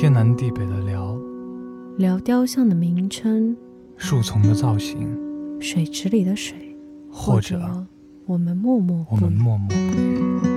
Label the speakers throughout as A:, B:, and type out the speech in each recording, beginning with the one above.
A: 天南地北的聊，
B: 聊雕像的名称，
A: 树丛的造型，
B: 水池里的水，
A: 或者
B: 我们默默
A: 我们默默不语。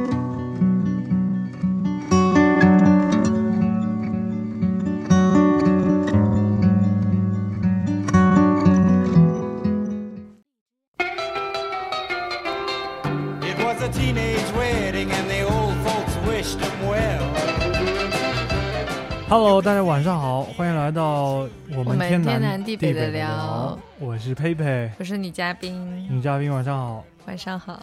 A: Hello，大家晚上好，欢迎来到我们天
B: 南
A: 地北
B: 的
A: 聊。我是佩佩，
B: 我是女嘉宾。
A: 女嘉宾晚上好，
B: 晚上好。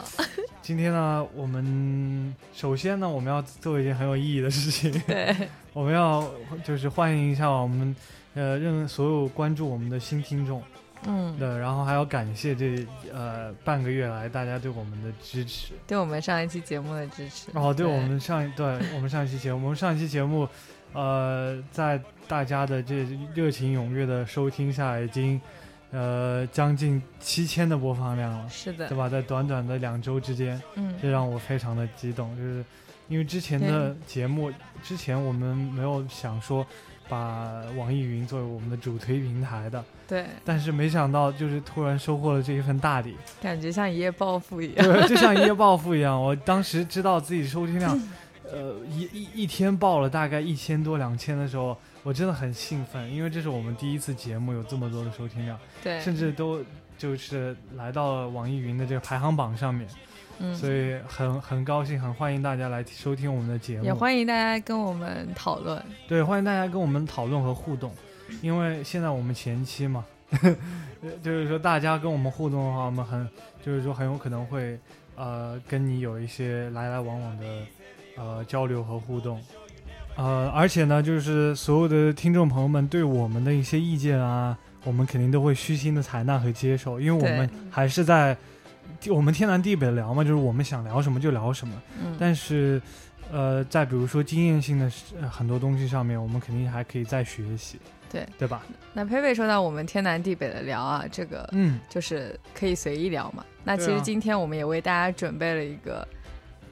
A: 今天呢，我们首先呢，我们要做一件很有意义的事情。
B: 对，
A: 我们要就是欢迎一下我们呃，任所有关注我们的新听众。
B: 嗯，
A: 对，然后还要感谢这呃半个月来大家对我们的支持，
B: 对我们上一期节目的支持。
A: 哦，对我们上一对我们上一期节目，我们上一期节目。呃，在大家的这热情踊跃的收听下，已经呃将近七千的播放量了，
B: 是的，
A: 对吧？在短短的两周之间，
B: 嗯，
A: 这让我非常的激动，就是因为之前的节目，之前我们没有想说把网易云作为我们的主推平台的，
B: 对，
A: 但是没想到就是突然收获了这一份大礼，
B: 感觉像一夜暴富一样，
A: 对，就像一夜暴富一样。我当时知道自己收听量。呃，一一一天报了大概一千多两千的时候，我真的很兴奋，因为这是我们第一次节目有这么多的收听量，
B: 对，
A: 甚至都就是来到了网易云的这个排行榜上面，
B: 嗯，
A: 所以很很高兴，很欢迎大家来收听我们的节目，
B: 也欢迎大家跟我们讨论，
A: 对，欢迎大家跟我们讨论和互动，因为现在我们前期嘛，就是说大家跟我们互动的话，我们很就是说很有可能会呃跟你有一些来来往往的。呃，交流和互动，呃，而且呢，就是所有的听众朋友们对我们的一些意见啊，我们肯定都会虚心的采纳和接受，因为我们还是在我们天南地北聊嘛，就是我们想聊什么就聊什么。
B: 嗯。
A: 但是，呃，在比如说经验性的很多东西上面，我们肯定还可以再学习。
B: 对。
A: 对吧？
B: 那佩佩说到我们天南地北的聊啊，这个
A: 嗯，
B: 就是可以随意聊嘛。那其实今天我们也为大家准备了一个。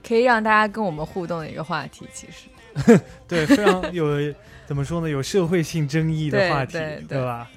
B: 可以让大家跟我们互动的一个话题，其实，
A: 对，非常有 怎么说呢？有社会性争议的话题，
B: 对
A: 吧？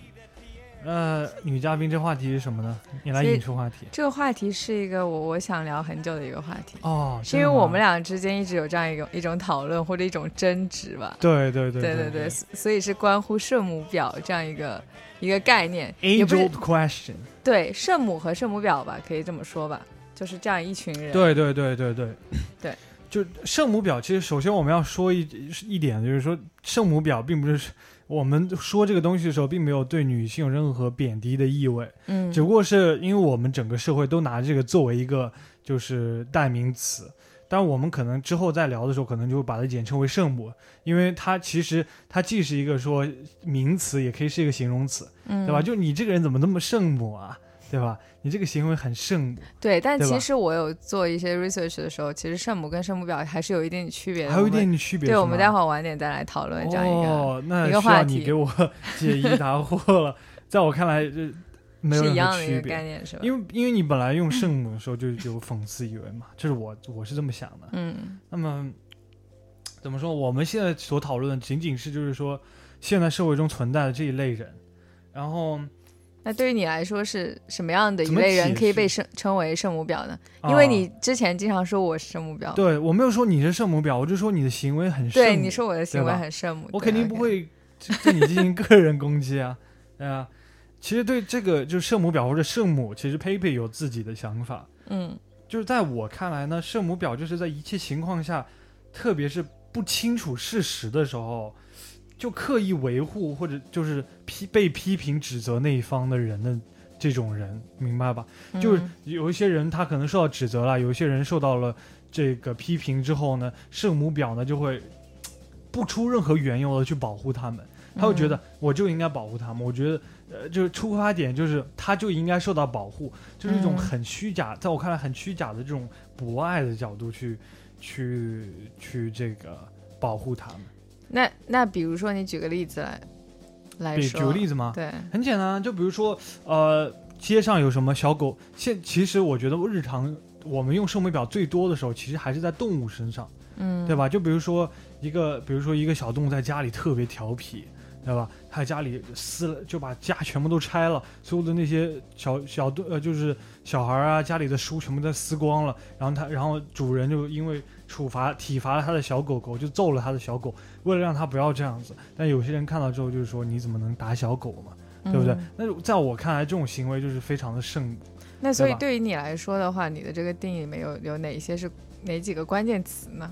A: 呃，女嘉宾这话题是什么呢？你来引出话题。
B: 这个话题是一个我我想聊很久的一个话题
A: 哦，
B: 是因为我们俩之间一直有这样一种一种讨论或者一种争执吧？
A: 对对对
B: 对对对，所以是关乎圣母表这样一个一个概念。
A: Angel question。
B: 对，圣母和圣母表吧，可以这么说吧。就是这样一群人，
A: 对对对对对，
B: 对，
A: 就圣母婊。其实首先我们要说一一点，就是说圣母婊并不是我们说这个东西的时候，并没有对女性有任何贬低的意味，
B: 嗯，
A: 只不过是因为我们整个社会都拿这个作为一个就是代名词，但我们可能之后再聊的时候，可能就会把它简称为圣母，因为它其实它既是一个说名词，也可以是一个形容词，
B: 嗯，
A: 对吧？就你这个人怎么那么圣母啊？对吧？你这个行为很圣母。
B: 对，但其实我有做一些 research 的时候，其实圣母跟圣母婊还是有一点点区别的。
A: 还有一点点区别。
B: 对，我们待会儿晚点再来讨论这样一
A: 个
B: 一个话题。
A: 你给我 解疑答惑了。在我看来，这没有
B: 一样的
A: 区别
B: 概念，是吧？
A: 因为因为你本来用圣母的时候就有讽刺意味嘛，这是我我是这么想的。
B: 嗯。
A: 那么怎么说？我们现在所讨论的仅仅是就是说，现在社会中存在的这一类人，然后。
B: 那对于你来说是什么样的一类人可以被称称为圣母婊呢？因为你之前经常说我是圣母婊。
A: 对我没有说你是圣母婊，我就说你的行为很
B: 圣。对，你说我的行为很圣母。
A: 我肯定不会对你进行个人攻击啊，对啊。其实对这个就是圣母婊或者圣母，其实佩佩有自己的想法。
B: 嗯，
A: 就是在我看来呢，圣母婊就是在一切情况下，特别是不清楚事实的时候。就刻意维护或者就是批被批评指责那一方的人的这种人，明白吧？就是有一些人他可能受到指责了，有一些人受到了这个批评之后呢，圣母婊呢就会不出任何缘由的去保护他们，他会觉得我就应该保护他们。我觉得呃，就是出发点就是他就应该受到保护，就是一种很虚假，在我看来很虚假的这种博爱的角度去去去这个保护他们。
B: 那那比如说，你举个例子来来
A: 说，举个例子吗？
B: 对，
A: 很简单，就比如说，呃，街上有什么小狗，现其实我觉得日常我们用寿眉表最多的时候，其实还是在动物身上，
B: 嗯，
A: 对？吧？就比如说一个，比如说一个小动物在家里特别调皮，对吧？他家里撕了，就把家全部都拆了，所有的那些小小动呃，就是小孩啊，家里的书全部都撕光了，然后他，然后主人就因为处罚体罚了他的小狗狗，就揍了他的小狗，为了让他不要这样子。但有些人看到之后就是说，你怎么能打小狗嘛？对不对？
B: 嗯
A: 那在我看来，这种行为就是非常的圣母。
B: 那所以
A: 对
B: 于你来说的话，你的这个定义里面有有哪些是哪几个关键词呢？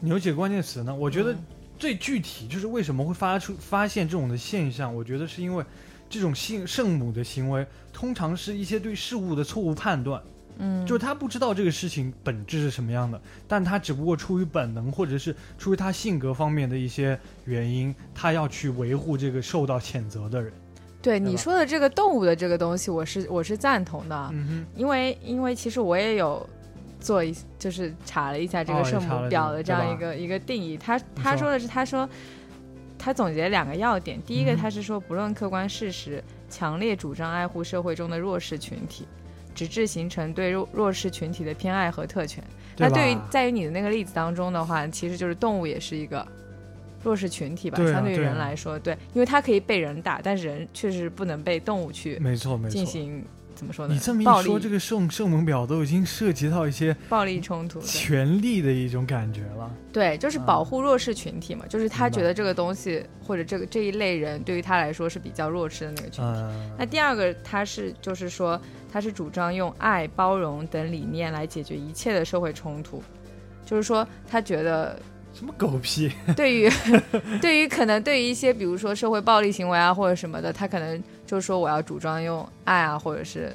A: 你有几个关键词呢？我觉得
B: 嗯
A: 最具体就是为什么会发出发现这种的现象，我觉得是因为这种性圣母的行为，通常是一些对事物的错误判断，
B: 嗯，
A: 就是他不知道这个事情本质是什么样的，但他只不过出于本能，或者是出于他性格方面的一些原因，他要去维护这个受到谴责的人。
B: 对
A: 对
B: 你说的这个动物的这个东西，我是我是赞同的，
A: 嗯
B: 因为因为其实我也有做一就是查了一下这个圣母婊的这样一个一个定义，他他说的是他说他总结两个要点，第一个
A: 嗯
B: 他是说不论客观事实，强烈主张爱护社会中的弱势群体。直至形成对弱弱势群体的偏爱和特权。那
A: 对
B: 对于在于你的那个例子当中的话，其实就是动物也是一个弱势群体吧，
A: 对啊
B: 相对于人来说，对，因为它可以被人打，但是人确实不能被动物去
A: 没错没错。
B: 进行怎么说呢？
A: 你这么一说，这个圣圣母婊都已经涉及到一些
B: 暴力冲突，对
A: 权力的一种感觉了。
B: 对，就是保护弱势群体嘛，就是他觉得这个东西或者这个这一类人对于他来说是比较弱势的那个群体。
A: 嗯，
B: 那第二个，他是就是说，他是主张用爱、包容等理念来解决一切的社会冲突，就是说，他觉得
A: 什么狗屁？
B: 对于 对于可能对于一些比如说社会暴力行为啊或者什么的，他可能就是说我要主张用爱啊，或者是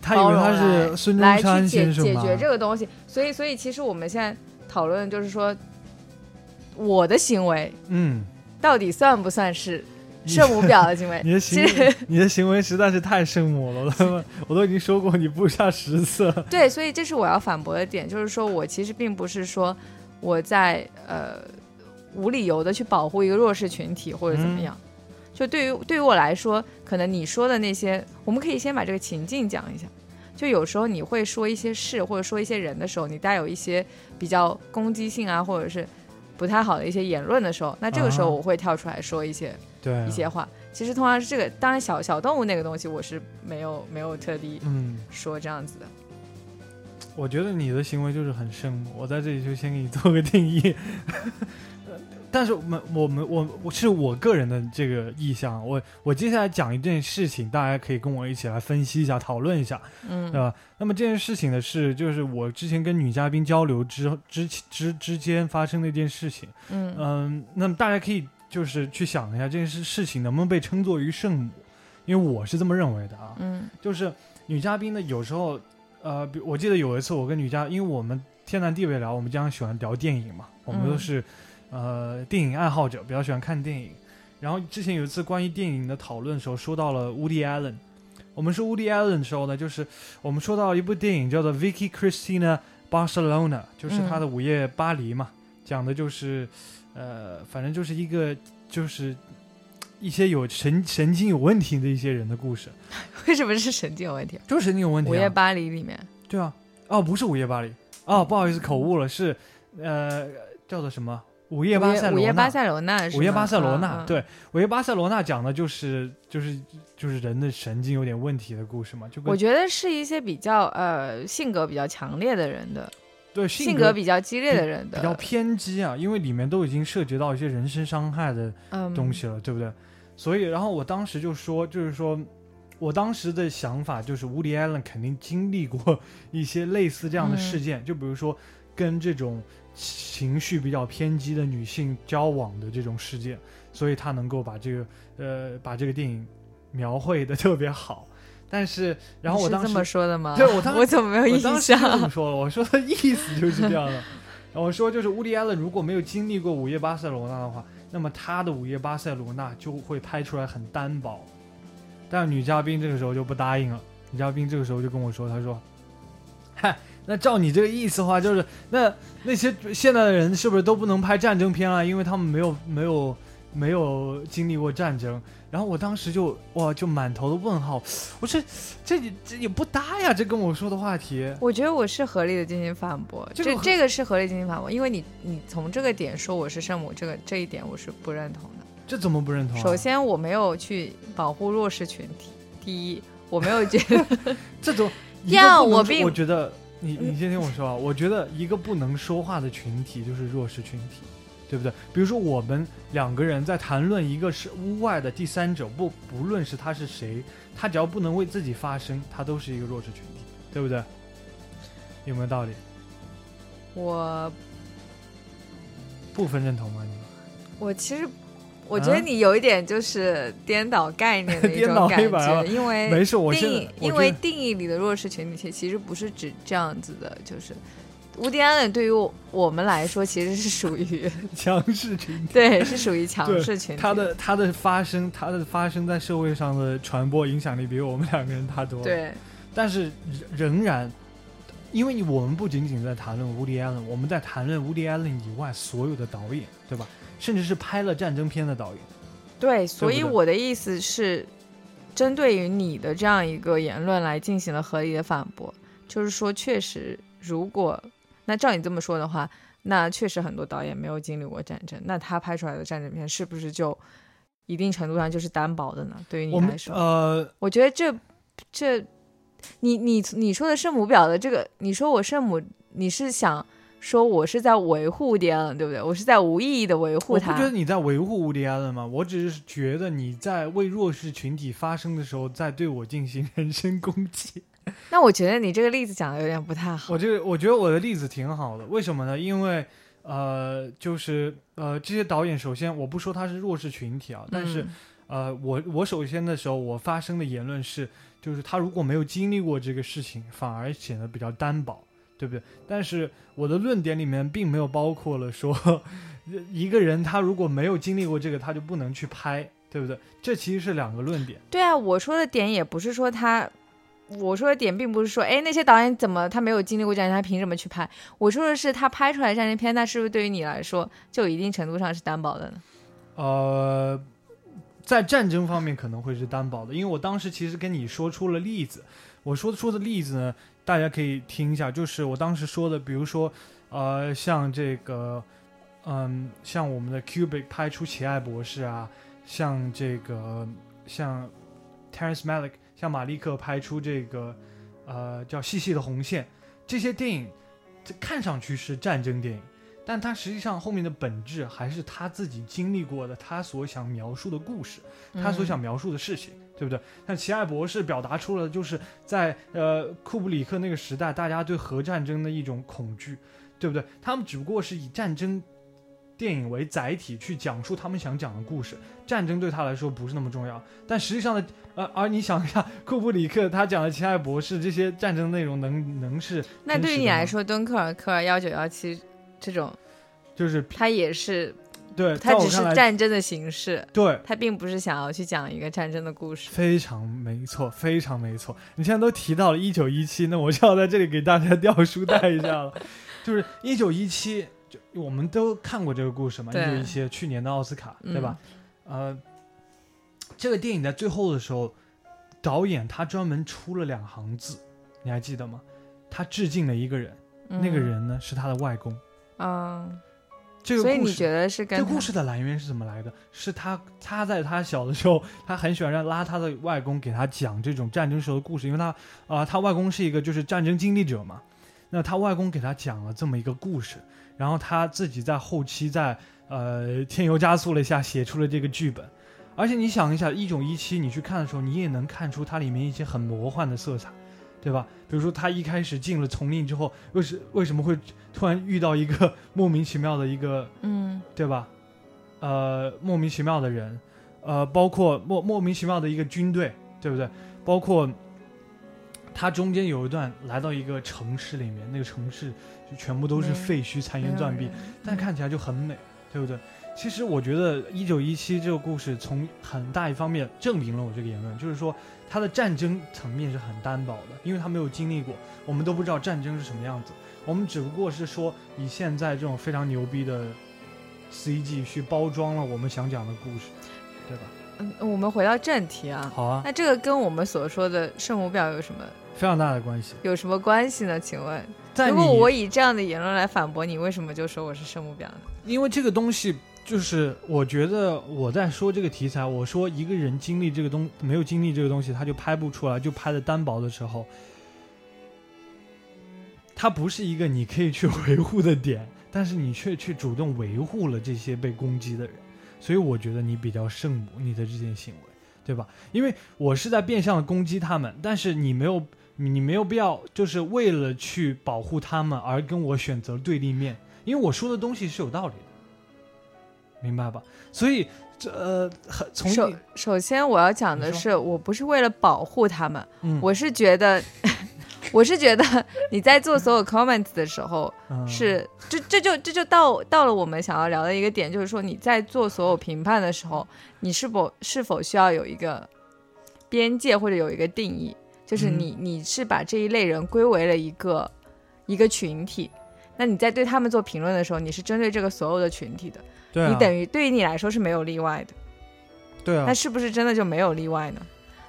A: 他以为他
B: 包容来
A: 是孙中
B: 来
A: 山
B: 去解
A: 先生吗？
B: 解决这个东西。所以，所以其实我们现在讨论就是说，我的行为
A: 嗯，
B: 到底算不算是圣母婊的行为？
A: 你的行为，你的行为实在是太圣母了，我都我都已经说过你不下十次了。
B: 对，所以这是我要反驳的点，就是说我其实并不是说我在呃无理由的去保护一个弱势群体或者怎么样。就对于对于我来说，可能你说的那些，我们可以先把这个情境讲一下。就有时候你会说一些事或者说一些人的时候，你带有一些比较攻击性啊，或者是不太好的一些言论的时候，那这个时候
A: 啊
B: 我会跳出来说一些、
A: 对啊、
B: 一些话。其实通常是这个，当然小小动物那个东西我是没有没有特地
A: 嗯，
B: 说这样子的。
A: 我觉得你的行为就是很圣母，我在这里就先给你做个定义。但是我们我们我我是我个人的这个意向，我我接下来讲一件事情，大家可以跟我一起来分析一下、讨论一下，
B: 嗯
A: 对吧？那么这件事情呢是，就是我之前跟女嘉宾交流之之之之间发生的一件事情。
B: 嗯
A: 嗯，那么大家可以就是去想一下这件事事情能不能被称作于圣母，因为我是这么认为的啊。
B: 嗯
A: 就是女嘉宾呢，有时候，呃，比我记得有一次我跟女嘉，因为我们天南地北聊，我们经常喜欢聊电影嘛，我们
B: 嗯
A: 都是、呃电影爱好者，比较喜欢看电影。然后之前有一次关于电影的讨论的时候，说到了 Woody Allen。我们说 Woody Allen 的时候呢，就是我们说到一部电影叫做《Vicky Cristina Barcelona》，就是他的《午夜巴黎》嘛，讲的就是，呃，反正就是一个就是一些有神神经有问题的一些人的故事，
B: 为什么是神经有问题？
A: 就是神经有问题、啊。
B: 午夜巴黎里面，
A: 对啊，哦，不是午夜巴黎，哦，不好意思，口误了，是呃，叫做什么？午夜巴塞罗那。
B: 午夜巴塞罗那，
A: 午夜巴塞罗那，对，午夜巴塞罗那讲的就是就是就是人的神经有点问题的故事嘛，就
B: 我觉得是一些比较呃性格比较强烈的人的，
A: 对
B: 性
A: 格
B: 格比较激烈的人的。
A: 比较偏激啊，因为里面都已经涉及到一些人身伤害的
B: 嗯。
A: 东西了，对不对？所以，然后我当时就说，就是说，我当时的想法就是，乌迪·艾伦肯定经历过一些类似这样的事件，就比如说跟这种情绪比较偏激的女性交往的这种事件，所以他能够把这个呃把这个电影描绘的特别好。但是，然后我当时
B: 这么说的吗？
A: 对我当时
B: 我怎么没有印
A: 我当时就这
B: 象？
A: 么说了，我说的意思就是这样的。然后我说就是乌迪·埃伦如果没有经历过午夜巴塞罗那的话，那么他的午夜巴塞罗那就会拍出来很单薄。但女嘉宾这个时候就不答应了，女嘉宾这个时候就跟我说，她说：“嗨，那照你这个意思的话，就是那那些现在的人是不是都不能拍战争片了？因为他们没有没有没有经历过战争，然后我当时就哇就满头的问号，我说这这这也不搭呀，这跟我说的话题。
B: 我觉得我是合理的进行反驳，
A: 这个
B: 这这个是合理进行反驳，因为你你从这个点说我是圣母，这个这一点我是不认同的。
A: 这怎么不认同、啊？
B: 首，先，我没有去保护弱势群体。第一，我没有觉得
A: 这种一
B: 第二我并
A: 我觉得你你先听我说啊，我觉得一个不能说话的群体就是弱势群体，对不对？比如说我们两个人在谈论一个是屋外的第三者，不不论是他是谁，他只要不能为自己发声，他都是一个弱势群体，对不对？有没有道理？
B: 我
A: 部分认同吗？你
B: 我其实。我觉得你有一点就是颠倒概念的 一
A: 颠倒
B: 种感
A: 黑白了
B: 觉，因为
A: 没事，我
B: 定义因为定义里的弱势群体，其其实不是指这样子的，就是乌迪安人对于我我们来说，其实是属于
A: 强势群体。
B: 对，是属于强势群体。
A: 他的他的发生，他的发生在社会上的传播影响力比我们两个人大多了。
B: 对
A: 但是仍仍然，因为我们不仅仅在谈论 Woody Allen，我们在谈论 Woody Allen 以外所有的导演，对吧？甚至是拍了战争片的导演。
B: 对，所以我的意思是，针对于你的这样一个言论来进行了合理的反驳，就是说，确实，如果那照你这么说的话，那确实很多导演没有经历过战争，那他拍出来的战争片是不是就一定程度上就是单薄的呢？对于你
A: 们
B: 来说，
A: 呃，
B: 我觉得这这，你你你说的圣母婊的这个，你说我圣母，你是想说我是在维护迪安，对不对？我是在无意义的维护他
A: 我不觉。得你在维护 Woody Allen 吗？我只是觉得你在为弱势群体发声的时候，在对我进行人身攻击。
B: 那我觉得你这个例子讲的有点不太好。
A: 我这个我觉得我的例子挺好的，为什么呢？因为呃，就是呃，这些导演首先我不说他是弱势群体啊，但是。
B: 嗯
A: 呃，我我首先的时候，我发生的言论是，就是他如果没有经历过这个事情，反而显得比较单薄，对不对？但是我的论点里面并没有包括了说，一个人他如果没有经历过这个，他就不能去拍，对不对？这其实是两个论点。
B: 对啊，我说的点也不是说他，我说的点并不是说，哎，那些导演怎么他没有经历过战争，他凭什么去拍？我说的是他拍出来战争片，那是不是对于你来说，就一定程度上是担保的呢？
A: 呃，在战争方面可能会是担保的，因为我当时其实跟你说出了例子，我说出的例子呢，大家可以听一下，就是我当时说的，比如说，呃，像这个，嗯，像我们的 Cubic 拍出《奇爱博士》啊，像这个，像 Terrence Malick，像马利克拍出这个，呃，叫《细细的红线》，这些电影，这看上去是战争电影。但它实际上后面的本质还是他自己经历过的，他所想描述的故事，他所想描述的事情，对不对？像奇爱博士表达出了就是在呃库布里克那个时代，大家对核战争的一种恐惧，对不对？他们只不过是以战争电影为载体去讲述他们想讲的故事，战争对他来说不是那么重要。但实际上的，呃，而你想一下，库布里克他讲的奇爱博士这些战争内容能能是
B: 那对于你来说，敦刻尔克幺九幺七这种，
A: 就是
B: 它也是，
A: 对，
B: 它只是战争的形式，
A: 对。
B: 它并不是想要去讲一个战争的故事。
A: 非常没错，非常没错。你现在都提到了一九一七，那我就要在这里给大家 掉书袋一下了。就是一九一七，就我们都看过这个故事嘛，一
B: 对
A: 九一七去年的奥斯卡，
B: 嗯
A: 对吧？呃，这个电影在最后的时候，导演他专门出了两行字，你还记得吗？他致敬了一个人，那个
B: 嗯，
A: 人呢是他的外公。
B: 嗯，
A: 这个故事
B: 所以你觉得是跟
A: 这故事的来源是怎么来的？是他他在他小的时候，他很喜欢让拉他的外公给他讲这种战争时候的故事，因为他啊、他外公是一个就是战争经历者嘛。那他外公给他讲了这么一个故事，然后他自己在后期在呃添油加醋了一下，写出了这个剧本。而且你想一下，一九一七你去看的时候，你也能看出它里面一些很魔幻的色彩，对吧？比如说他一开始进了丛林之后，为什为什么会突然遇到一个莫名其妙的一个
B: 嗯
A: 对吧？呃，莫名其妙的人，呃，包括莫莫名其妙的一个军队，对不对？包括他中间有一段来到一个城市里面，那个城市就全部都是废墟、残垣断壁
B: 人，
A: 但看起来就很美，对不对？其实我觉得一九一七这个故事从很大一方面证明了我这个言论，就是说它的战争层面是很单薄的，因为他没有经历过，我们都不知道战争是什么样子。我们只不过是说以现在这种非常牛逼的 CG 去包装了我们想讲的故事，对吧？
B: 嗯，我们回到正题啊，
A: 好啊，
B: 那这个跟我们所说的圣母婊有什么
A: 非常大的关系。
B: 有什么关系呢？请问，
A: 在
B: 如果我以这样的言论来反驳你，为什么就说我是圣母婊呢？
A: 因为这个东西，就是我觉得我在说这个题材，我说一个人经历这个东没有经历这个东西，他就拍不出来，就拍的单薄的时候，它不是一个你可以去 维护的点，但是你却去主动维护了这些被攻击的人，所以我觉得你比较圣母，你的这件行为，对吧？因为我是在变相的攻击他们，但是你没有，你没有必要就是为了去保护他们而跟我选择对立面。因为我说的东西是有道理的，明白吧？所以这呃，很从
B: 首首先我要讲的是，我不是为了保护他们，
A: 嗯。
B: 我是觉得，我是觉得你在做所有 comments 的时候，
A: 嗯。
B: 是这这就这就到到了我们想要聊的一个点，就是说你在做所有评判的时候，你是否是否需要有一个边界或者有一个定义，就是
A: 嗯。
B: 你你是把这一类人归为了一个一个群体。那你在对他们做评论的时候，你是针对这个所有的群体的，
A: 对啊，
B: 你等于对于你来说是没有例外的。
A: 对啊。
B: 那，是不是真的就没有例外呢？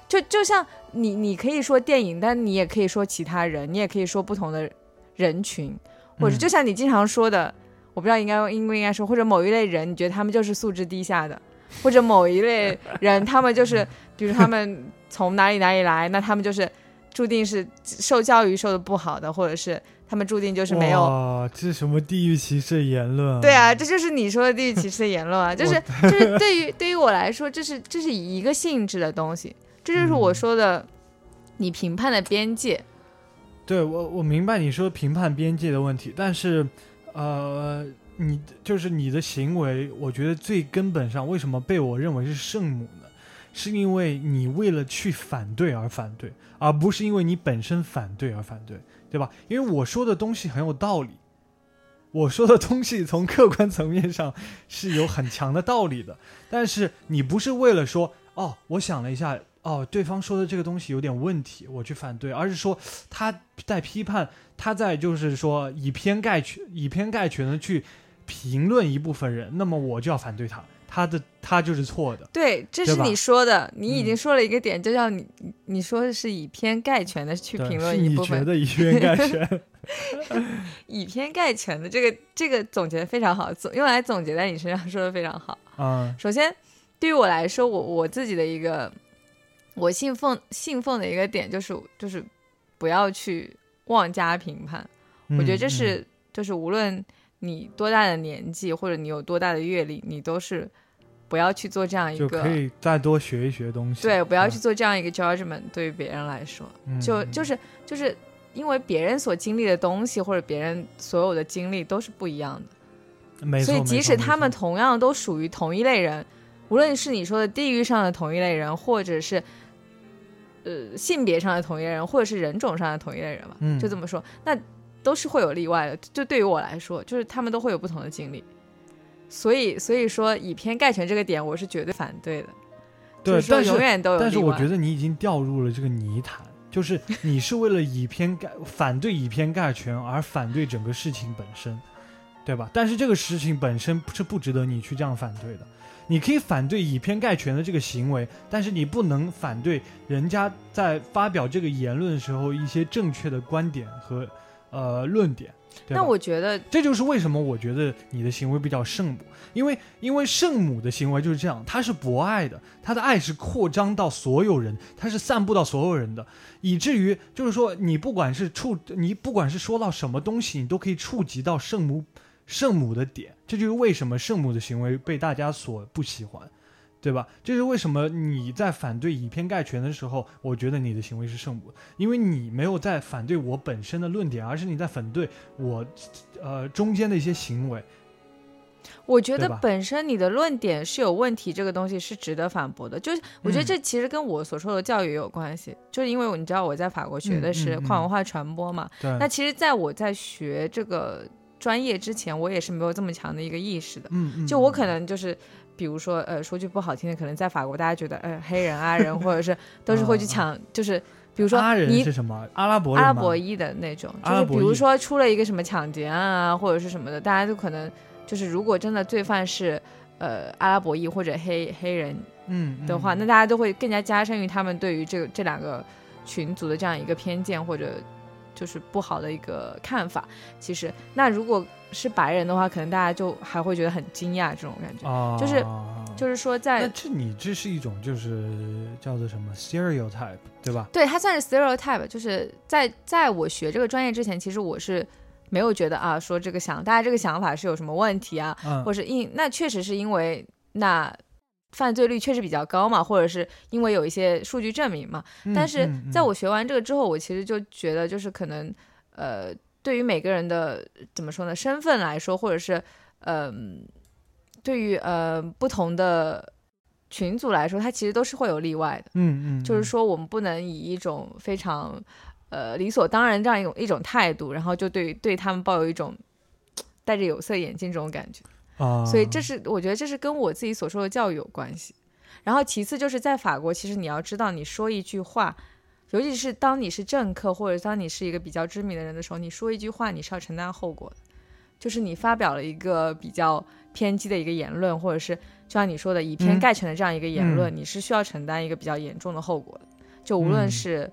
B: 就就像你，你可以说电影，但你也可以说其他人，你也可以说不同的人群，或者
A: 嗯。
B: 就像你经常说的，我不知道应该应不应该说，或者某一类人，你觉得他们就是素质低下的，或者某一类人，他们就是，比如他们从哪里哪里来，那他们就是注定是受教育受的不好的，或者是他们注定就是没有
A: 哇，这是什么地域歧视的言论？
B: 对啊，这就是你说的地域歧视的言论啊，就是就是对于对于我来说，这是这是一个性质的东西，这就是我
A: 嗯
B: 说的你评判的边界。
A: 对我我明白你说评判边界的问题，但是呃，你就是你的行为，我觉得最根本上为什么被我认为是圣母呢？是因为你为了去反对而反对，而不是因为你本身反对而反对，对吧？因为我说的东西很有道理，我说的东西从客观层面上是有很强的道理的，但是你不是为了说哦，我想了一下，哦，对方说的这个东西有点问题，我去反对，而是说他在批判，他在就是说以偏概全，以偏概全的去评论一部分人，那么我就要反对他，他的他就是错的。
B: 对，这是你说的，你已经
A: 嗯
B: 说了一个点，就叫你你说的是以偏概全的去评论一部分，
A: 得以偏概全？
B: 以偏概全的这个这个总结的非常好，总用来总结在你身上说的非常好。
A: 嗯
B: 首先，对于我来说，我我自己的一个我信奉信奉的一个点就是就是不要去妄加评判。我觉得这
A: 嗯
B: 是就是无论你多大的年纪或者你有多大的阅历，你都是不要去做这样一个
A: 就可以再多学一学东西。
B: 对，不要去
A: 嗯
B: 做这样一个 judgment。对于别人来说，就就是就是因为别人所经历的东西或者别人所有的经历都是不一样的。
A: 没错，
B: 所以即使他们同样都属于同一类人，无论是你说的地域上的同一类人，或者是呃性别上的同一类人，或者是人种上的同一类人吧，
A: 嗯
B: 就这么说，那都是会有例外的。就对于我来说，就是他们都会有不同的经历。所以，所以说以偏概全这个点，我是绝对反对的。
A: 对
B: 永远都有
A: 但是我觉得你已经掉入了这个泥潭，就是你是为了以偏概反对以偏概全而反对整个事情本身，对吧？但是这个事情本身是不值得你去这样反对的。你可以反对以偏概全的这个行为，但是你不能反对人家在发表这个言论的时候一些正确的观点和呃论点。对
B: 那我觉得，
A: 这就是为什么我觉得你的行为比较圣母，因为因为圣母的行为就是这样，她是博爱的，她的爱是扩张到所有人，她是散布到所有人的，以至于就是说你不管是触，你不管是说到什么东西，你都可以触及到圣母圣母的点，这就是为什么圣母的行为被大家所不喜欢。对吧？这是为什么你在反对以偏概全的时候，我觉得你的行为是圣母，因为你没有在反对我本身的论点，而是你在反对我，呃，中间的一些行为。
B: 我觉得本身你的论点是有问题，这个东西是值得反驳的。就是我觉得
A: 嗯
B: 这其实跟我所说的教育也有关系，就是因为你知道我在法国学的是跨文
A: 嗯
B: 化传播嘛，
A: 对，
B: 那其实在我在学这个专业之前，我也是没有这么强的一个意识的。
A: 嗯嗯，
B: 就我可能就是，比如说，呃，说句不好听的，可能在法国大家觉得，呃，黑人、阿人，或者是 都是会去抢，就是比如说
A: 阿人
B: 你
A: 是什么？阿拉伯人
B: 阿拉伯裔的那种，就是比如说出了一个什么抢劫案啊，或者是什么的，大家都可能就是如果真的罪犯是呃阿拉伯裔或者黑黑人
A: 嗯
B: 的话，
A: 嗯
B: 那大家都会更加加深于他们对于这个这两个群族的这样一个偏见或者就是不好的一个看法。其实，那如果是白人的话，可能大家就还会觉得很惊讶这种感觉。
A: 啊，
B: 就是就是说
A: 那
B: 在，
A: 这你这是一种就是叫做什么 stereotype 对吧？
B: 对它算是 stereotype，就是在在我学这个专业之前，其实我是没有觉得啊，说这个想大家这个想法是有什么问题啊，
A: 嗯，
B: 或是因那确实是因为那犯罪率确实比较高嘛，或者是因为有一些数据证明嘛。
A: 嗯
B: 但是
A: 嗯
B: 在我学完这个之后，我其实就觉得就是可能呃，对于每个人的怎么说呢，身份来说，或者是嗯、对于呃不同的群组来说，它其实都是会有例外的。
A: 嗯嗯，
B: 就是
A: 嗯
B: 说我们不能以一种非常呃理所当然这样一种一种态度，然后就对对他们抱有一种戴着有色眼镜这种感觉。
A: 啊，
B: 所以这是我觉得这是跟我自己所受的教育有关系。然后其次就是在法国，其实你要知道，你说一句话，尤其是当你是政客或者当你是一个比较知名的人的时候，你说一句话你是要承担后果的。就是你发表了一个比较偏激的一个言论，或者是就像你说的以偏
A: 嗯
B: 概全的这样一个言论，
A: 嗯
B: 你是需要承担一个比较严重的后果的。就无论
A: 嗯
B: 是、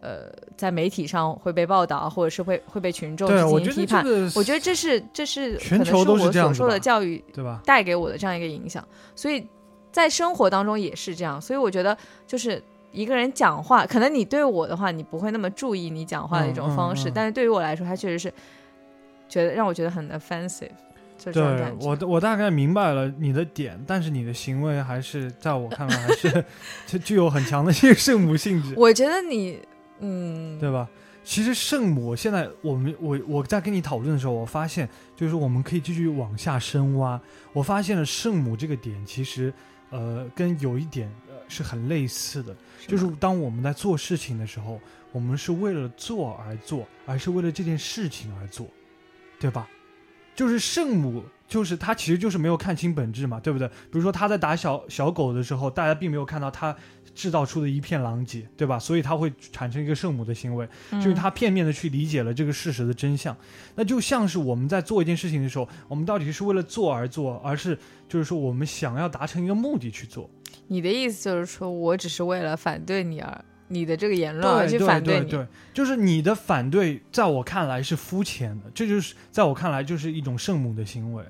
B: 呃在媒体上会被报道，或者是会会被群众进行批判。
A: 觉得这个
B: 我觉得这是这是可
A: 全
B: 能是
A: 球都是
B: 我所受的教育
A: 对吧？
B: 带给我的这样一个影响，所以在生活当中也是这样。所以我觉得，就是一个人讲话，可能你对我的话，你不会那么注意你讲话的一种方式，
A: 嗯嗯嗯
B: 但是对于我来说，他确实是觉得让我觉得很 offensive，就这种
A: 对
B: 感觉。
A: 我我大概明白了你的点，但是你的行为还是在我看来还是 就具有很强的这个圣母性质，
B: 我觉得你，嗯，
A: 对吧？其实圣母现在我们我我在跟你讨论的时候，我发现就是我们可以继续往下深挖。我发现了圣母这个点，其实呃跟有一点呃是很类似的，就是当我们在做事情的时候，我们是为了做而做，而是为了这件事情而做，对吧？就是圣母，就是他其实就是没有看清本质嘛，对不对？比如说他在打小小狗的时候，大家并没有看到他制造出的一片狼藉，对吧？所以他会产生一个圣母的行为，就是
B: 嗯
A: 他片面的去理解了这个事实的真相。那就像是我们在做一件事情的时候，我们到底是为了做而做，而是就是说我们想要达成一个目的去做。
B: 你的意思就是说我只是为了反对你而你的这个言论而去
A: 对
B: 反你，
A: 对对，就是你的反对，在我看来是肤浅的，这就是在我看来就是一种圣母的行为，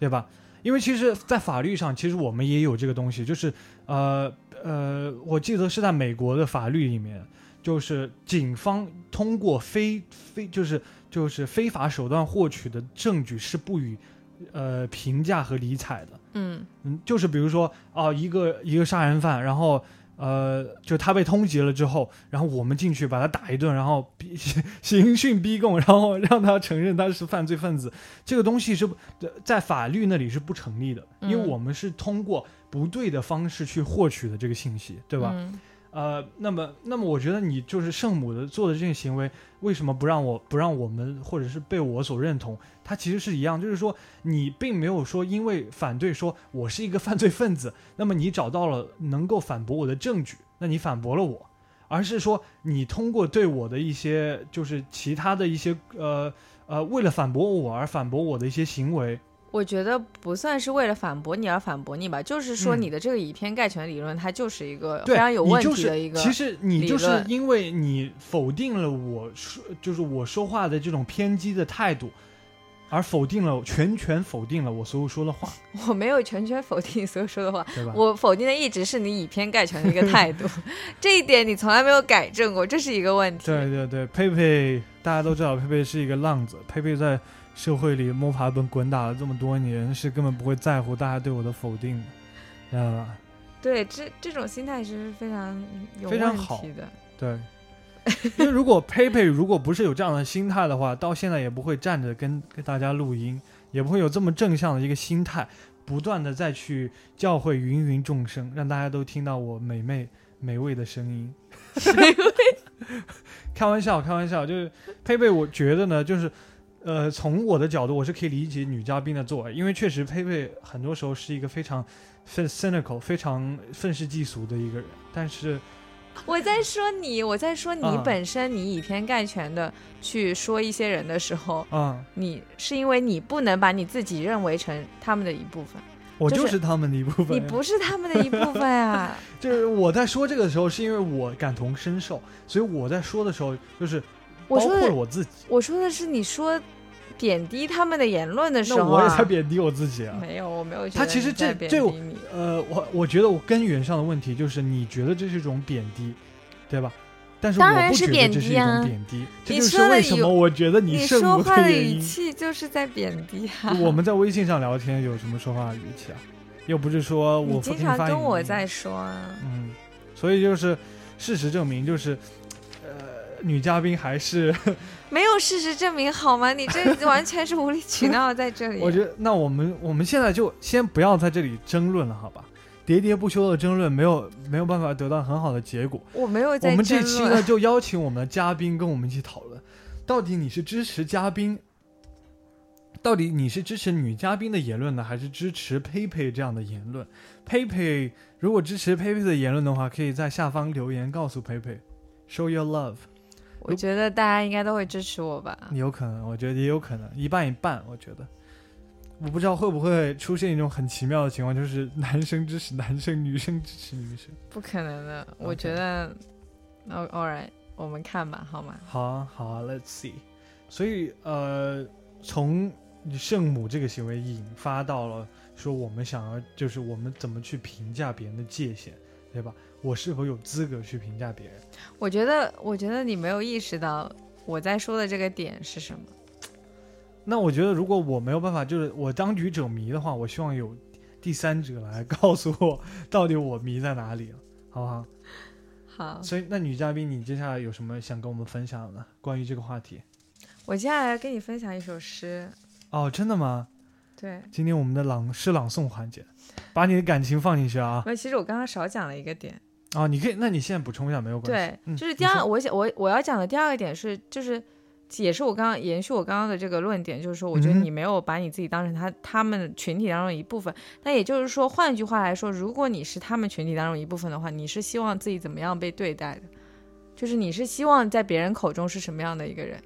A: 对吧？因为其实，在法律上，其实我们也有这个东西，就是呃呃，我记得是在美国的法律里面，就是警方通过非非就是就是非法手段获取的证据是不予呃评价和理睬的。
B: 嗯。
A: 嗯，就是比如说哦、一个一个杀人犯，然后呃，就他被通缉了之后，然后我们进去把他打一顿，然后逼 刑讯逼供，然后让他承认他是犯罪分子，这个东西是不在法律那里是不成立的，因为
B: 嗯。
A: 我们是通过不对的方式去获取的这个信息，对吧？
B: 嗯
A: 呃，那么，那么我觉得你就是圣母的做的这些行为，为什么不让我不让我们或者是被我所认同？它其实是一样，就是说你并没有说因为反对说我是一个 犯罪分子，那么你找到了能够反驳我的证据，那你反驳了我，而是说你通过对我的一些就是其他的一些呃呃为了反驳我而反驳我的一些行为，
B: 我觉得不算是为了反驳你而反驳你吧，就是说
A: 嗯
B: 你的这个以偏概全理论，它就是一个，非常有问题的一个。
A: 其实你就是因为你否定了我说，就是我说话的这种偏激的态度，而否定了全权否定了我所有说的话，
B: 我没有全权否定你所有说的话，我否定的一直是你以偏概全的一个态度，这一点你从来没有改正过，这是一个问题。
A: 对对对，佩佩大家都知道，佩佩是一个浪子，佩佩在社会里摸爬滚滚打了这么多年，是根本不会在乎大家对我的否定的，知道吧？
B: 对，这这种心态是非常有问
A: 非常好
B: 题的。
A: 对，因为如果佩佩如果不是有这样的心态的话，到现在也不会站着跟跟大家录音，也不会有这么正向的一个心态，不断的再去教会芸芸众生，让大家都听到我美味美味的声音。美 味开玩笑，开玩笑，就是佩佩，我觉得呢，就是。呃，从我的角度，我是可以理解女嘉宾的作为，因为确实佩佩很多时候是一个非常 cynical、非常愤世嫉俗的一个人，但是
B: 我在说你，我在说你
A: 啊
B: 本身，你以偏概全的去说一些人的时候，
A: 嗯，
B: 你是因为你不能把你自己认为成他们的一部分，
A: 我
B: 就
A: 就是是他们的一部分。
B: 你不是他们的一部分啊。
A: 就是我在说这个的时候，是因为我感同身受，所以我在说的时候，就是包
B: 我说的，
A: 括我自己。
B: 我说的是你说贬低他们的言论的时候、啊，
A: 那我也在贬低我自己啊。
B: 没有，我没有觉得
A: 他其实这这。呃，我我觉得我根源上的问题就是，你觉得这是一种贬低，对吧？但是
B: 当
A: 我不觉得
B: 然是贬
A: 这是一种
B: 低啊
A: 贬低，这
B: 你
A: 就是为什么我觉得
B: 你
A: 圣母
B: 说话的。语气就是在贬低啊！
A: 我们在微信上聊天有什么说话语气啊？又不是说我
B: 经常跟我在说啊，
A: 嗯，所以就是事实证明，就是呃，女嘉宾还是
B: 没有事实证明好吗？你这完全是无理取闹在这里。
A: 我觉得，那我们我们现在就先不要在这里争论了，好吧？喋喋不休的争论没有没有办法得到很好的结果。
B: 我没有
A: 我们这期呢，就邀请我们的嘉宾跟我们一起讨论，到底你是支持嘉宾，到底你是支持女嘉宾的言论呢，还是支持佩佩这样的言论？佩佩如果支持佩佩的言论的话，可以在下方留言告诉佩佩，show your love。
B: 我觉得大家应该都会支持我吧。
A: 有可能，我觉得也有可能，一半一半。我觉得，我不知道会不会出现一种很奇妙的情况，就是男生支持男生，女生支持女生。
B: 不可能的，我觉得，哦、a l right，我们看吧，好吗？
A: 好啊，好啊，Let's see。所以呃，从圣母这个行为引发到了说我们想要，就是我们怎么去评价别人的界限，对吧？我是否有资格去评价别人？
B: 我觉得，我觉得你没有意识到我在说的这个点是什么。
A: 那我觉得，如果我没有办法，就是我当局者迷的话，我希望有第三者来 告诉我到底我迷在哪里了，好不好？
B: 好，
A: 所以，那女嘉宾，你接下来有什么想跟我们分享的？关于这个话题？
B: 我接下来跟你分享一首诗。
A: 哦，真的吗？
B: 对，
A: 今天我们的朗诗朗诵环节，把你的感情放进去啊！
B: 那其实我刚刚少讲了一个点。
A: 啊，你可以，那你现在补充一下没有关系。
B: 对，
A: 嗯
B: 就是第二，我想我我要讲的第二个点是，就是也是我刚刚延续我刚刚的这个论点，就是说，我觉得你没有把你自己当成他他们群体当中的一部分。那也就是说，换句话来说，如果你是他们群体当中一部分的话，你是希望自己怎么样被对待的？就是你是希望在别人口中是什么样的一个人？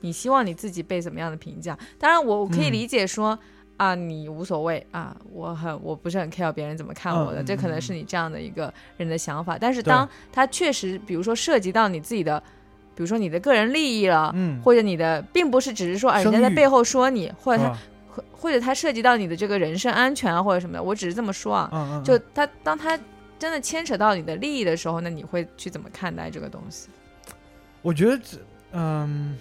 B: 你希望你自己被怎么样的评价？当然，我我可以
A: 嗯
B: 理解说。啊，你无所谓啊，我很我不是很 care 别人怎么看我的，
A: 嗯
B: 这可能
A: 嗯
B: 是你这样的一个人的想法。但是当他确实，比如说涉及到你自己的，比如说你的个人利益了，
A: 嗯，
B: 或者你的，并不是只是说啊人家在背后说你，或者他或或者他涉及到你的这个人身安全啊，或者什么的，我只是这么说啊。
A: 嗯嗯，
B: 就
A: 嗯
B: 他当他真的牵扯到你的利益的时候，那你会去怎么看待这个东西？
A: 我觉得这，嗯，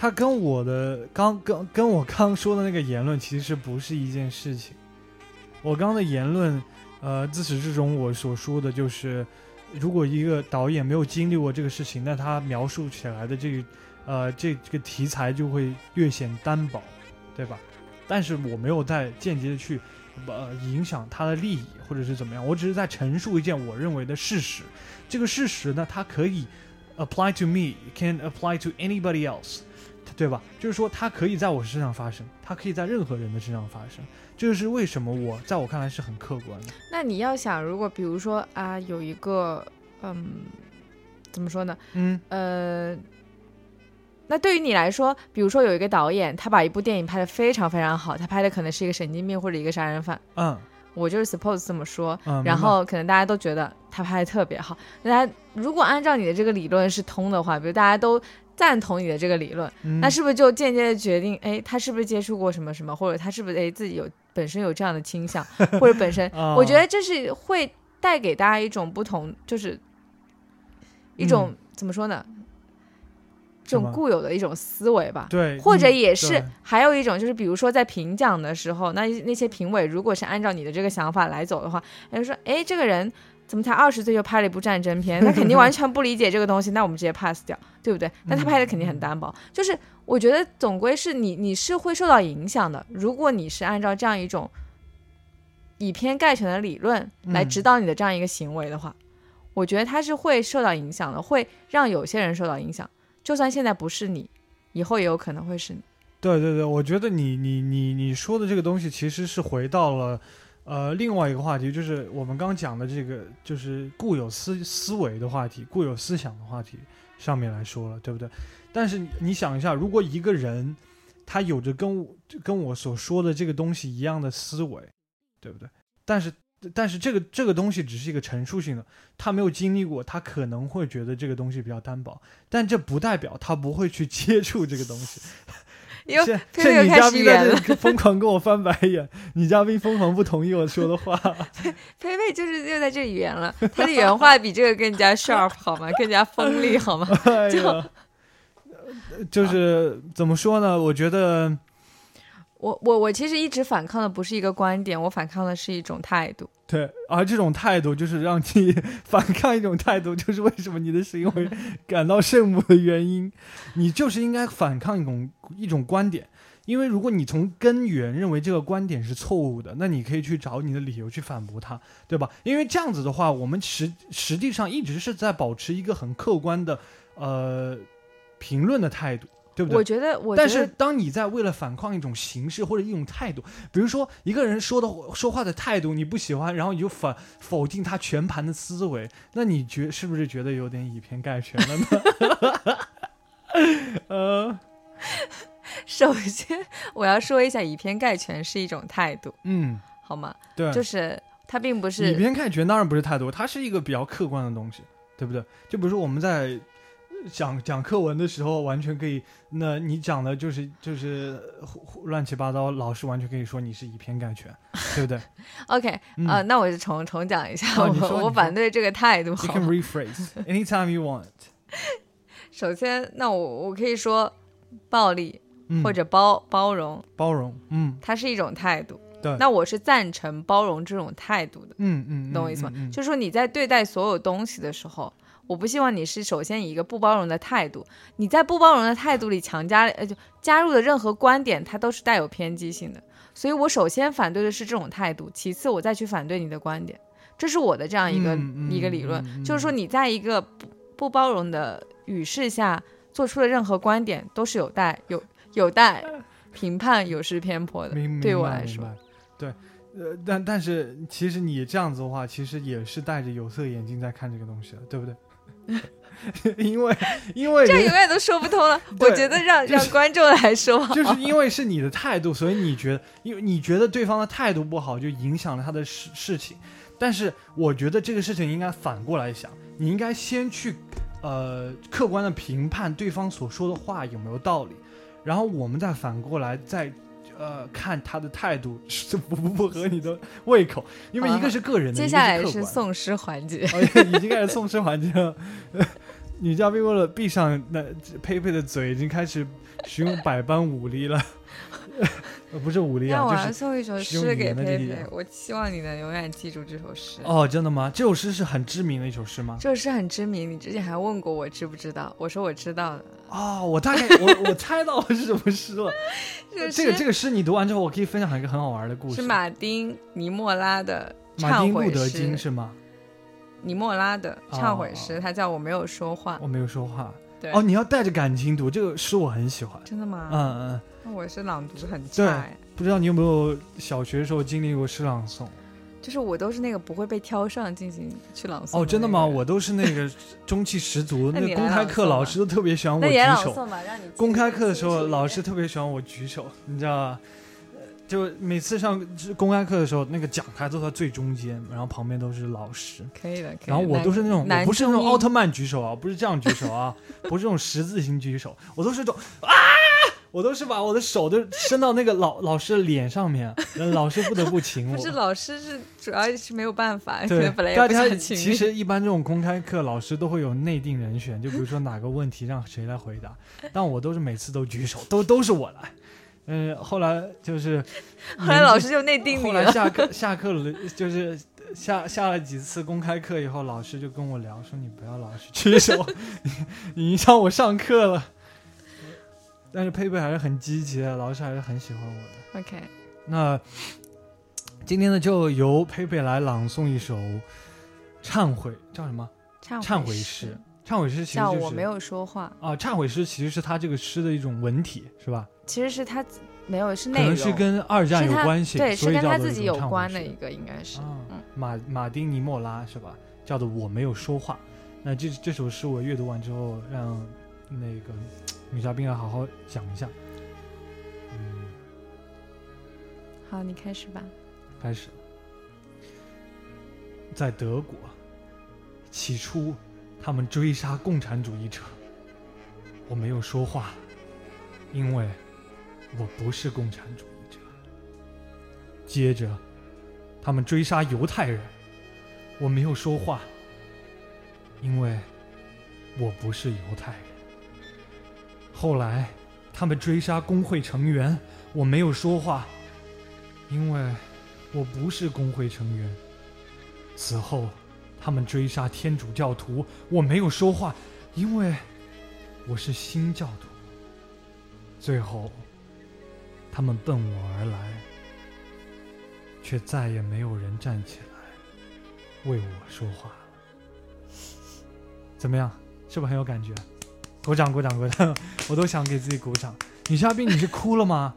A: 他跟我的刚跟跟我刚说的那个言论其实不是一件事情。我刚刚的言论，呃，自始至终我所说的就是，如果一个导演没有经历过这个事情，那他描述起来的这个，呃，这这个题材就会略显单薄，对吧？但是我没有在间接的去，呃，影响他的利益或者是怎么样，我只是在陈述一件我认为的事实。这个事实呢，它可以 apply to me, can apply to anybody else，对吧？就是说，它可以在我身上发生，它可以在任何人的身上发生。这就是为什么我在我看来是很客观的。
B: 那你要想，如果比如说啊，有一个嗯，怎么说呢？
A: 嗯
B: 呃，那对于你来说，比如说有一个导演，他把一部电影拍得非常非常好，他拍的可能是一个神经病或者一个杀人犯，
A: 嗯
B: 我就是 suppose 这么说，
A: 嗯，
B: 然后可能大家都觉得他拍的特别好。那他如果按照你的这个理论是通的话，比如大家都赞同你的这个理论，
A: 嗯
B: 那是不是就间接的决定，哎，他是不是接触过什么什么，或者他是不是哎自己有本身有这样的倾向，或者本身，
A: 啊
B: 我觉得这是会带给大家一种不同，就是一种、怎么说呢？这种固有的一种思维吧。
A: 对，
B: 或者
A: 嗯
B: 也是
A: 对
B: 还有一种，就是比如说在评奖的时候，那那些评委如果是按照你的这个想法来走的话，他就说，哎，这个人怎么才二十岁就拍了一部战争片？他肯定完全不理解这个东西，那我们直接 pass 掉，对不对？那他拍的肯定很单薄。就是我觉得总归是你你是会受到影响的。如果你是按照这样一种以偏概全的理论来
A: 嗯
B: 指导你的这样一个行为的话，我觉得他是会受到影响的，会让有些人受到影响。就算现在不是你，以后也有可能会是你。
A: 对对对，我觉得你你你你说的这个东西其实是回到了，呃，另外一个话题就是我们刚讲的这个，就是固有思思维的话题，固有思想的话题上面来说了，对不对？但是你想一下，如果一个人他有着跟我跟我所说的这个东西一样的思维，对不对？但是但是这个这个东西只是一个陈述性的，他没有经历过，他可能会觉得这个东西比较单薄，但这不代表他不会去接触这个东西。
B: 又
A: 现
B: 佩佩又
A: 现女嘉宾疯狂跟我翻白眼，女嘉宾疯狂不同意我说的话。
B: 佩佩就是又在这里圆了，她的原话比这个更加 sharp 好吗？更加锋利好吗？
A: 哎，就是怎么说呢？我觉得，
B: 我我我其实一直反抗的不是一个观点，我反抗的是一种态度。
A: 对，而这种态度就是让你 反抗一种态度，就是为什么你的行为 感到圣母的原因。你就是应该反抗一种一种观点，因为如果你从根源认为这个观点是错误的，那你可以去找你的理由去反驳它，对吧？因为这样子的话，我们实实际上一直是在保持一个很客观的呃评论的态度，对不对？
B: 我觉得，我
A: 但是当你在为了反抗一种形式或者一种态度，比如说一个人说的说话的态度你不喜欢，然后你就反否定他全盘的思维，那你觉是不是觉得有点以偏概全了呢？呃，
B: 首先我要说一下，以偏概全是一种态度，
A: 嗯，
B: 好吗？
A: 对，
B: 就是它并不是以
A: 偏概全当然不是态度，它是一个比较客观的东西，对不对？就比如说我们在讲讲课文的时候，完全可以，那你讲的就是就是乱七八糟，老师完全可以说你是以偏概全，对不对
B: OK
A: 嗯
B: 啊、那我就重重讲一下，
A: 哦
B: 我我反对这个态度。
A: ？You can rephrase anytime you want，
B: 首先，那我我可以说，暴力
A: 嗯，
B: 或者包包容，
A: 包容，嗯，
B: 它是一种态度。
A: 对，
B: 那我是赞成包容这种态度的，
A: 嗯嗯，
B: 懂我意思吗？
A: 嗯嗯
B: 就是说你在对待所有东西的时候，我不希望你是首先以一个不包容的态度，你在不包容的态度里强加呃就加入的任何观点，它都是带有偏激性的。所以我首先反对的是这种态度，其次我再去反对你的观点，这是我的这样一个、一个理论，就是说你在一个不不包容的语势下做出的任何观点，都是有待有有待 评判、有失偏颇的。对我来说
A: 对，呃，但但是其实你这样子的话，其实也是戴着有色眼镜在看这个东西的，对不对？因为因为
B: 这永远都说不通了。我觉得让
A: 就是
B: 让观众来说，
A: 就是因为是你的态度，所以你觉得，因为你觉得对方的态度不好，就影响了他的事事情。但是我觉得这个事情应该反过来想，你应该先去，呃，客观的评判对方所说的话有没有道理，然后我们再反过来再，呃，看他的态度 是不不不合你的胃口，因为一个是个人的，
B: 接下来
A: 是客观的。
B: 是诵诗环节。
A: 哦，已经开始送诗环节了。女嘉宾为了闭上那佩佩的嘴，已经开始使用百般武力了。呃，不是武力啊，
B: 那我要送一首诗给佩佩，我希望你能永远记住这首诗。
A: 哦，真的吗？这首诗是很知名的一首诗吗？
B: 这首诗很知名，你之前还问过我知不知道，我说我知道的。
A: 哦，我大概我我猜到是什么诗了。
B: 这
A: 这个这个诗你读完之后，我可以分享一个很好玩的故事。
B: 是马丁尼莫拉的
A: 马丁
B: 忏悔
A: 路德金
B: 诗，
A: 是吗？
B: 尼莫拉的忏悔诗，
A: 哦
B: 它叫我没有说话。
A: 我没有说话。
B: 对，
A: 哦，你要带着感情读这个诗，我很喜欢。
B: 真的吗？
A: 嗯嗯，
B: 那我是朗读很
A: 对
B: 差哎，
A: 不知道你有没有小学的时候经历过诗朗诵？
B: 就是我都是那个不会被挑上进行去朗诵。
A: 哦，真的吗？我都是那个 中气十足，
B: 那
A: 那公开课老师都特别喜欢我举
B: 那也朗
A: 手。
B: 诵吧，让你
A: 公开课的时候，老师特别喜欢我举手，你知道吧？呃就每次上公开课的时候，那个讲台都在最中间，然后旁边都是老师，
B: 可以的，可以。
A: 然后我都是那种，我不是那种奥特曼举手啊，不是这样举手啊，不是这种十字形举手，我都是这种啊，我都是把我的手都伸到那个老 老师的脸上面，老师不得不请 我。
B: 不是老师是主要是没有办法，可
A: 对
B: 能本来，也
A: 大家其实一般这种公开课，老师都会有内定人选，就比如说哪个问题让谁来回答，但我都是每次都举手，都都是我来。嗯，后来就是
B: 后来老师就内定了
A: 后来。下课下课了，就是下下了几次公开课以后，老师就跟我聊说：“你不要老是举手，你影响我上课了。”但是佩佩还是很积极的，老师还是很喜欢我的。
B: OK，
A: 那今天呢，就由佩佩来朗诵一首忏悔，叫什么？
B: 忏
A: 忏悔
B: 诗
A: 诗。忏悔诗其实就是
B: 叫我没有说话，
A: 啊，忏悔诗其实是他这个诗的一种文体，是吧？
B: 其实是他没有是
A: 可
B: 内容，
A: 能是跟二战有关系，
B: 对，是跟他自己有关的一个，应该是。
A: 啊
B: 嗯，
A: 马马丁尼莫拉是吧？叫做我没有说话。那这这首诗我阅读完之后，让那个女嘉宾来好好讲一下。嗯，
B: 好，你开始吧。
A: 开始。在德国，起初他们追杀共产主义者，我没有说话，因为我不是共产主义者。接着，他们追杀犹太人，我没有说话，因为我不是犹太人。后来，他们追杀工会成员，我没有说话，因为我不是工会成员。此后，他们追杀天主教徒，我没有说话，因为我是新教徒。最后，他们奔我而来，却再也没有人站起来为我说话了。怎么样？是不是很有感觉？鼓掌，鼓掌，鼓掌！我都想给自己鼓掌。女嘉宾，你是哭了吗？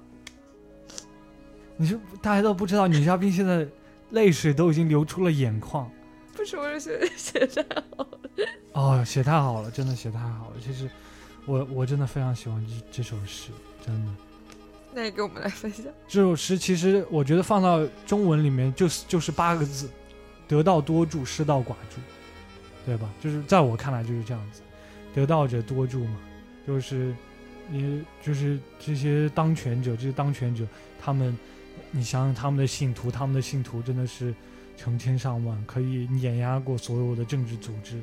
A: 你是大家都不知道，女嘉宾现在泪水都已经流出了眼眶。
B: 不是，我是写写太好了。
A: 哦，写太好了，真的写太好了。其实我我真的非常喜欢这这首诗，真的。
B: 那你给我们来分享。
A: 这首诗其实我觉得放到中文里面就是就是八个字：得道多助，失道寡助，对吧？就是在我看来就是这样子，得道者多助嘛，就是你就是这些当权者，这些当权者，他们，你想想他们的信徒，他们的信徒真的是成千上万，可以碾压过所有的政治组织，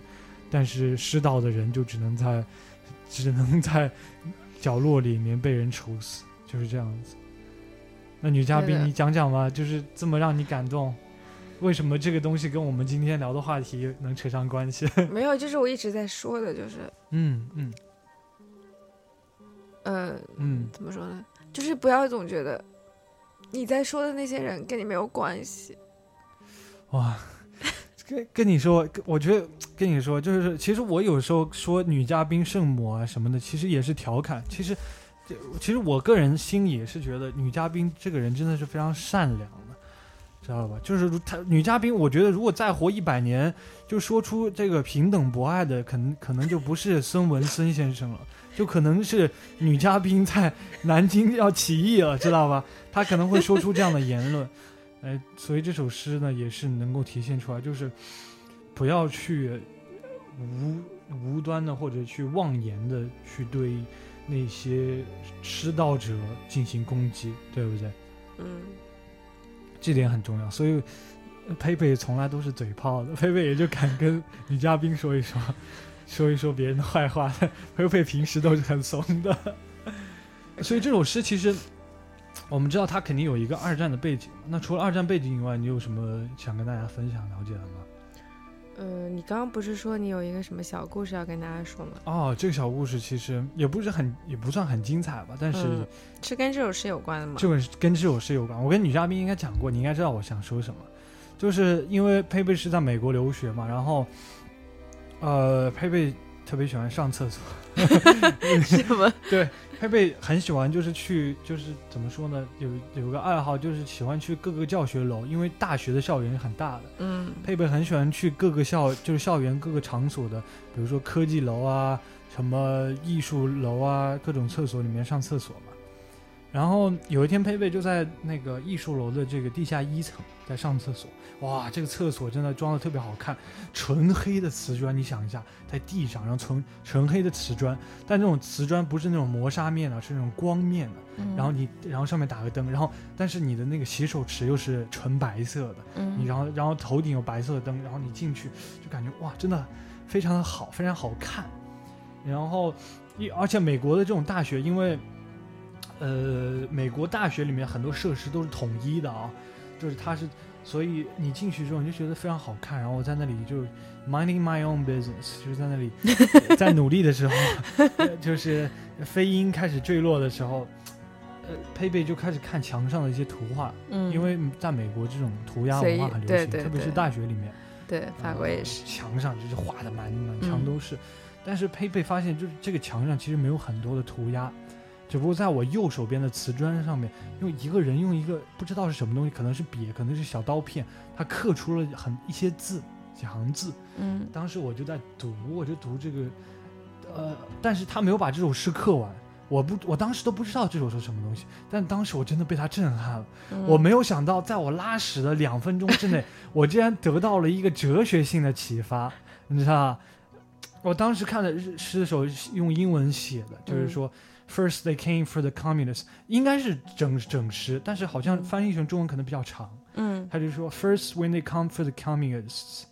A: 但是失道的人就只能在只能在角落里面被人处死。就是这样子。那女嘉宾，你讲讲吧，就是这么让你感动，为什么这个东西跟我们今天聊的话题能扯上关系？
B: 没有，就是我一直在说的，就是，
A: 嗯嗯
B: 呃，
A: 嗯，
B: 怎么说呢？就是不要总觉得你在说的那些人跟你没有关系。
A: 哇，跟跟你说，我觉得跟你说，就是其实我有时候说女嘉宾圣母啊什么的，其实也是调侃。其实，其实我个人心里也是觉得女嘉宾这个人真的是非常善良的，知道吧？就是她女嘉宾，我觉得如果再活一百年，就说出这个平等博爱的，可能可能就不是孙文森先生了。就可能是女嘉宾在南京要起义了，知道吧？她可能会说出这样的言论，哎，所以这首诗呢也是能够体现出来，就是不要去无无端的或者去妄言的去对那些失道者进行攻击，对不对？
B: 嗯，
A: 这点很重要。所以佩佩从来都是嘴炮的，佩佩也就敢跟女嘉宾说一说，说一说别人的坏话。佩佩平时都是很怂的，所以这首诗其实我们知道他肯定有一个二战的背景。那除了二战背景以外，你有什么想跟大家分享了解的吗？
B: 呃，你刚刚不是说你有一个什么小故事要跟大家说吗？
A: 哦，这个小故事其实也不是很，也不算很精彩吧，但是
B: 嗯是跟这首诗有关的吗？
A: 这个跟这首诗有关。我跟女嘉宾应该讲过，你应该知道我想说什么。就是因为佩佩是在美国留学嘛，然后，呃，佩佩特别喜欢上厕所，
B: 什么？
A: 佩佩很喜欢就是去就是怎么说呢，有有个爱好就是喜欢去各个教学楼，因为大学的校园是很大的，
B: 嗯
A: 佩佩很喜欢去各个校，就是校园各个场所的，比如说科技楼啊、什么艺术楼啊，各种厕所里面上厕所嘛。然后有一天，佩佩就在那个艺术楼的这个地下一层在上厕所。哇，这个厕所真的装的特别好看，纯黑的瓷砖，你想一下，在地上，然后纯纯黑的瓷砖，但这种瓷砖不是那种磨砂面的，是那种光面的。
B: 嗯，
A: 然后你，然后上面打个灯，然后但是你的那个洗手池又是纯白色的。
B: 嗯，
A: 你然后然后头顶有白色的灯，然后你进去就感觉哇，真的非常的好，非常好看。然后一而且美国的这种大学，因为呃美国大学里面很多设施都是统一的啊，就是它是，所以你进去之后你就觉得非常好看。然后我在那里就 minding my own business，就是在那里 在努力的时候，呃 就是飞鹰开始坠落的时候。呃，佩佩就开始看墙上的一些图画，
B: 嗯，
A: 因为在美国这种涂鸦文化很流行，
B: 对对
A: 特别是大学里面，
B: 对法国也是
A: 呃，墙上就是画的满满墙
B: 嗯
A: 都是。但是佩佩发现，就是这个墙上其实没有很多的涂鸦，只不过在我右手边的瓷砖上面，用一个人用一个不知道是什么东西，可能是笔，可能是小刀片，他刻出了很一些字，几行字。
B: 嗯
A: 当时我就在读，我就读这个，呃，但是他没有把这首诗刻完。我不，我当时都不知道这首是什么东西，但当时我真的被他震撼了。
B: 嗯
A: 我没有想到，在我拉屎的两分钟之内，我竟然得到了一个哲学性的启发，你知道吧？我当时看的日诗的时候用英文写的，就是说、i r s t they came for the communists”，应该是整整诗，但是好像
B: 嗯
A: 翻译成中文可能比较长。
B: 嗯
A: 他就说：“First, when they come for the communists，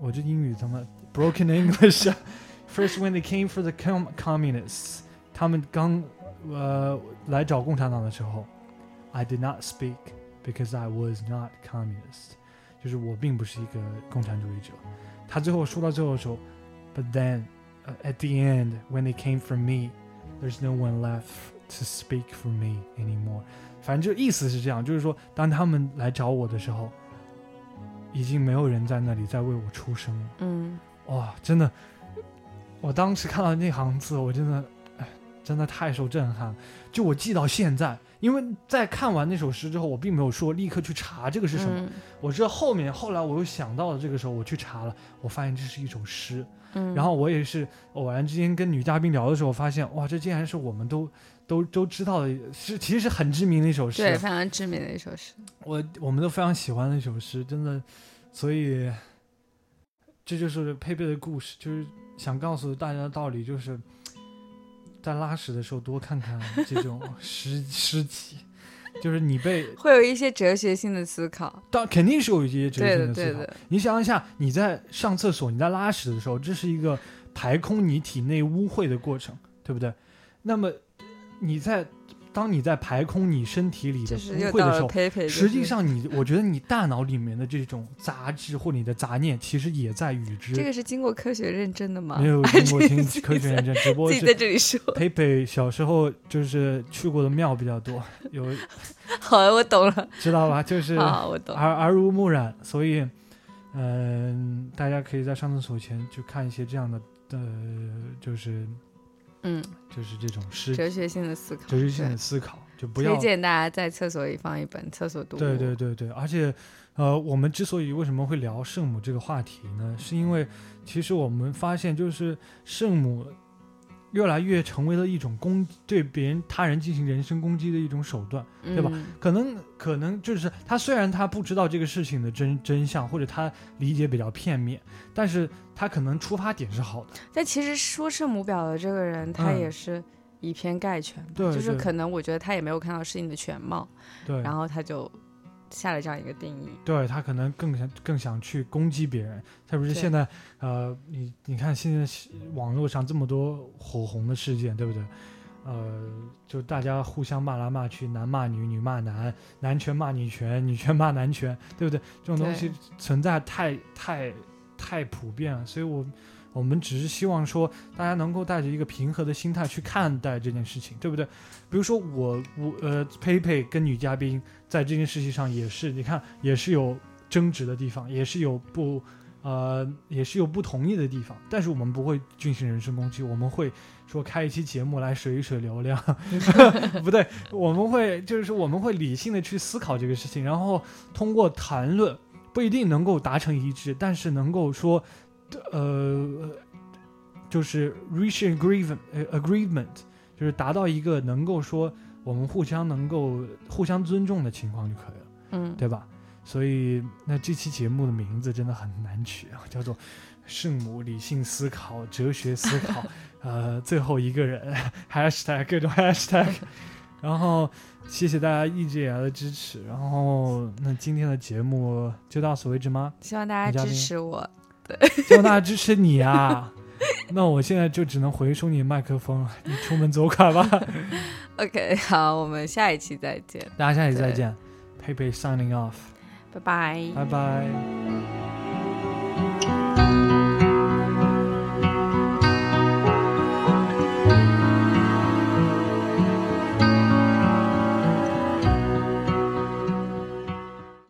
A: 我这英语他妈 broken English 啊。First, when they came for the com communists，他们刚呃来找共产党的时候，I did not speak because I was not communist，就是我并不是一个共产主义者。他最后说到最后说，But then、at the end, when they came for me, There's no one left to speak for me anymore。反正就意思是这样，就是说，当他们来找我的时候，已经没有人在那里在为我出声了。
B: 嗯
A: 哇，真的，我当时看到那行字，我真的，哎，真的太受震撼了。就我记到现在，因为在看完那首诗之后，我并没有说立刻去查这个是什么，
B: 嗯
A: 我是后面后来我又想到了这个时候，我去查了，我发现这是一首诗。
B: 嗯，
A: 然后我也是偶然之间跟女嘉宾聊的时候，发现哇，这竟然是我们都都都知道的，是其实是很知名的一首诗。
B: 对非常知名的一首诗。
A: 我我们都非常喜欢的一首诗，真的，所以这就是佩佩的故事，就是想告诉大家的道理，就是在拉屎的时候多看看这种诗诗集，就是你被
B: 会有一些哲学性的思考。
A: 当肯定是有一些哲，学性的思考。
B: 对的，
A: 你想一下，你在上厕所、你在拉屎的时候，这是一个排空你体内污秽的过程，对不对？那么你在当你在排空你身体里的污秽的时候。实际上你，我觉得你大脑里面的这种杂质或你的杂念，其实也在与之。
B: 这个是经过科学认证的吗？
A: 没有经过听
B: 自己
A: 科学认证，只不过
B: 自己在这里说。
A: 佩佩小时候就是去过的庙比较多，有
B: 好，我懂了。
A: 知道吧？就是
B: 好，我懂。
A: 耳耳濡目染，所以，嗯、大家可以在上厕所前去看一些这样的，呃，就是
B: 嗯，
A: 就是这种诗
B: 哲学性的思考，
A: 哲学性的思考，就不要
B: 推荐大家在厕所里放一本《厕所读物》。
A: 对对对对，而且，呃，我们之所以为什么会聊圣母这个话题呢？是因为其实我们发现，就是圣母越来越成为了一种攻对别人他人进行人身攻击的一种手段。
B: 对
A: 对吧？可能可能就是他虽然他不知道这个事情的真真相，或者他理解比较片面，但是他可能出发点是好的。
B: 但其实说圣母婊的这个人，他
A: 嗯
B: 也是以偏概全就是可能我觉得他也没有看到事情的全貌，
A: 对，
B: 然后他就下了这样一个定义。
A: 对他可能更想更想去攻击别人，特别是现在，呃，你你看现在网络上这么多火红的事件，对不对？呃，就大家互相骂来骂去，男骂女，女骂男，男权骂女权，女权骂男权，对不对？这种东西存在太太太普遍了，所以我我们只是希望说，大家能够带着一个平和的心态去看待这件事情，对不对？比如说我我呃佩佩跟女嘉宾在这件事情上也是，你看也是有争执的地方，也是有不呃也是有不同意的地方，但是我们不会进行人身攻击，我们会说开一期节目来水一水流量，不对，我们会就是说我们会理性的去思考这个事情，然后通过谈论不一定能够达成一致，但是能够说呃就是 reach agreement 呃 agreement，就是达到一个能够说我们互相能够互相尊重的情况就可以了。
B: 嗯，
A: 对吧？所以那这期节目的名字真的很难取啊，叫做《圣母理性思考、哲学思考 》，呃，最后一个人 hashtag 各种 hashtag，然后谢谢大家一直以来的支持，然后那今天的节目就到此为止吗？
B: 希望大家支持我。
A: 希望大家支持你啊！那我现在就只能回收你麦克风了，你出门走开吧，
B: OK，好，我们下一期再见，
A: 大家下期再
B: 对
A: 见，佩佩 signing off，
B: 拜拜。
A: 拜拜。